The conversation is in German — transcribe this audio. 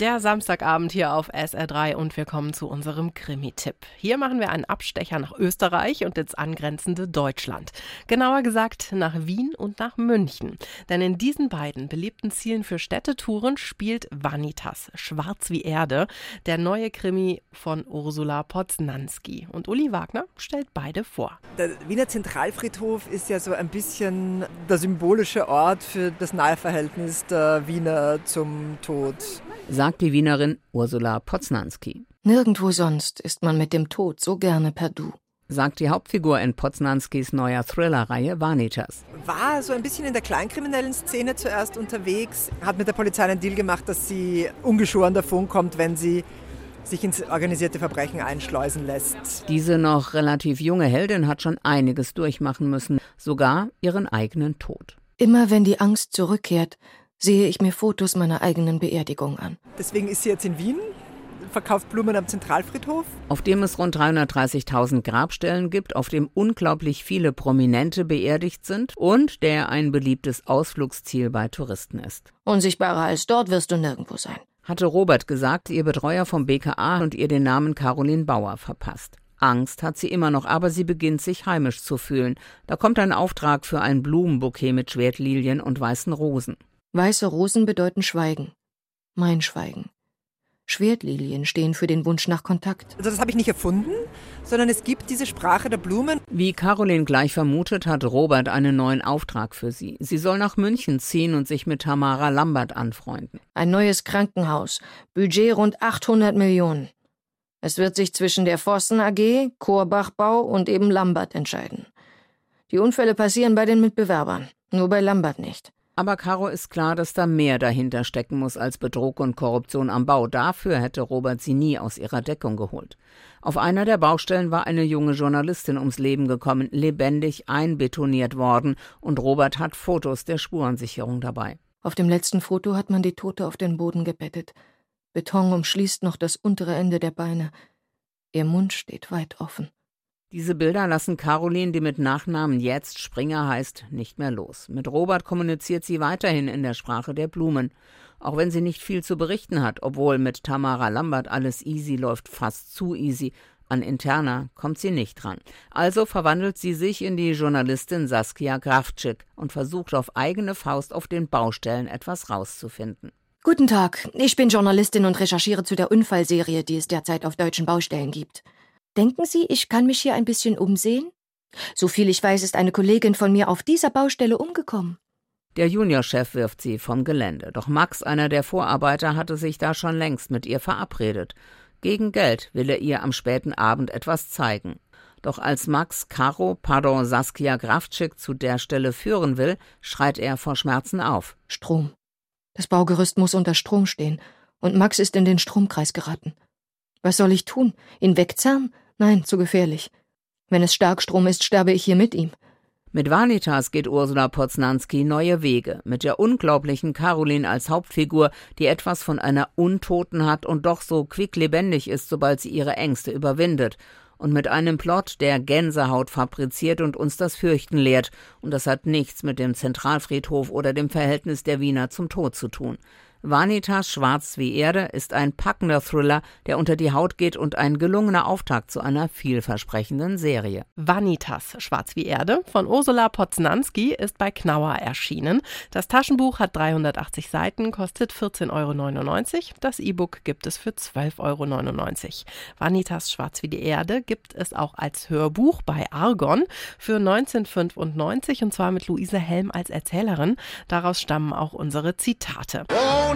Der Samstagabend hier auf SR3 und wir kommen zu unserem Krimi-Tipp. Hier machen wir einen Abstecher nach Österreich und ins angrenzende Deutschland. Genauer gesagt nach Wien und nach München. Denn in diesen beiden beliebten Zielen für Städtetouren spielt Vanitas, Schwarz wie Erde, der neue Krimi von Ursula Poznanski. Und Uli Wagner stellt beide vor. Der Wiener Zentralfriedhof ist ja so ein bisschen der symbolische Ort für das Naheverhältnis der Wiener zum Tod sagt die Wienerin Ursula Poznanski. Nirgendwo sonst ist man mit dem Tod so gerne per Du sagt die Hauptfigur in Poznanskis neuer Thriller-Reihe Vanitas. War so ein bisschen in der kleinkriminellen Szene zuerst unterwegs, hat mit der Polizei einen Deal gemacht, dass sie ungeschoren davon kommt, wenn sie sich ins organisierte Verbrechen einschleusen lässt. Diese noch relativ junge Heldin hat schon einiges durchmachen müssen, sogar ihren eigenen Tod. Immer wenn die Angst zurückkehrt, sehe ich mir Fotos meiner eigenen Beerdigung an. Deswegen ist sie jetzt in Wien, verkauft Blumen am Zentralfriedhof. Auf dem es rund 330.000 Grabstellen gibt, auf dem unglaublich viele Prominente beerdigt sind und der ein beliebtes Ausflugsziel bei Touristen ist. Unsichtbarer als dort wirst du nirgendwo sein. Hatte Robert gesagt, ihr Betreuer vom BKA und ihr den Namen Caroline Bauer verpasst. Angst hat sie immer noch, aber sie beginnt sich heimisch zu fühlen. Da kommt ein Auftrag für ein Blumenbouquet mit Schwertlilien und weißen Rosen. Weiße Rosen bedeuten Schweigen. Mein Schweigen. Schwertlilien stehen für den Wunsch nach Kontakt. Also das habe ich nicht erfunden, sondern es gibt diese Sprache der Blumen. Wie Caroline gleich vermutet, hat Robert einen neuen Auftrag für sie. Sie soll nach München ziehen und sich mit Tamara Lambert anfreunden. Ein neues Krankenhaus. Budget rund 800 Millionen. Es wird sich zwischen der Vossen AG, Korbachbau und eben Lambert entscheiden. Die Unfälle passieren bei den Mitbewerbern, nur bei Lambert nicht. Aber Caro ist klar, dass da mehr dahinter stecken muss als Betrug und Korruption am Bau. Dafür hätte Robert sie nie aus ihrer Deckung geholt. Auf einer der Baustellen war eine junge Journalistin ums Leben gekommen, lebendig einbetoniert worden, und Robert hat Fotos der Spurensicherung dabei. Auf dem letzten Foto hat man die Tote auf den Boden gebettet. Beton umschließt noch das untere Ende der Beine. Ihr Mund steht weit offen. Diese Bilder lassen Caroline, die mit Nachnamen jetzt Springer heißt, nicht mehr los. Mit Robert kommuniziert sie weiterhin in der Sprache der Blumen. Auch wenn sie nicht viel zu berichten hat, obwohl mit Tamara Lambert alles easy läuft, fast zu easy. An Interna kommt sie nicht dran. Also verwandelt sie sich in die Journalistin Saskia Grafczyk und versucht auf eigene Faust auf den Baustellen etwas rauszufinden. Guten Tag, ich bin Journalistin und recherchiere zu der Unfallserie, die es derzeit auf deutschen Baustellen gibt. Denken Sie, ich kann mich hier ein bisschen umsehen? Soviel ich weiß, ist eine Kollegin von mir auf dieser Baustelle umgekommen. Der Juniorchef wirft sie vom Gelände. Doch Max, einer der Vorarbeiter, hatte sich da schon längst mit ihr verabredet. Gegen Geld will er ihr am späten Abend etwas zeigen. Doch als Max Caro, pardon, Saskia Grafczyk zu der Stelle führen will, schreit er vor Schmerzen auf. Strom. Das Baugerüst muss unter Strom stehen. Und Max ist in den Stromkreis geraten. Was soll ich tun? Ihn wegzerren? Nein, zu gefährlich. Wenn es Starkstrom ist, sterbe ich hier mit ihm. Mit Vanitas geht Ursula Poznanski neue Wege, mit der unglaublichen Caroline als Hauptfigur, die etwas von einer Untoten hat und doch so quicklebendig ist, sobald sie ihre Ängste überwindet, und mit einem Plot, der Gänsehaut fabriziert und uns das Fürchten lehrt, und das hat nichts mit dem Zentralfriedhof oder dem Verhältnis der Wiener zum Tod zu tun. Vanitas Schwarz wie Erde ist ein packender Thriller, der unter die Haut geht und ein gelungener Auftakt zu einer vielversprechenden Serie. Vanitas Schwarz wie Erde von Ursula Poznanski ist bei Knauer erschienen. Das Taschenbuch hat 380 Seiten, kostet 14,99 Euro. Das E-Book gibt es für 12,99 Euro. Vanitas Schwarz wie die Erde gibt es auch als Hörbuch bei Argon für 1995 und zwar mit Luise Helm als Erzählerin. Daraus stammen auch unsere Zitate. Oh!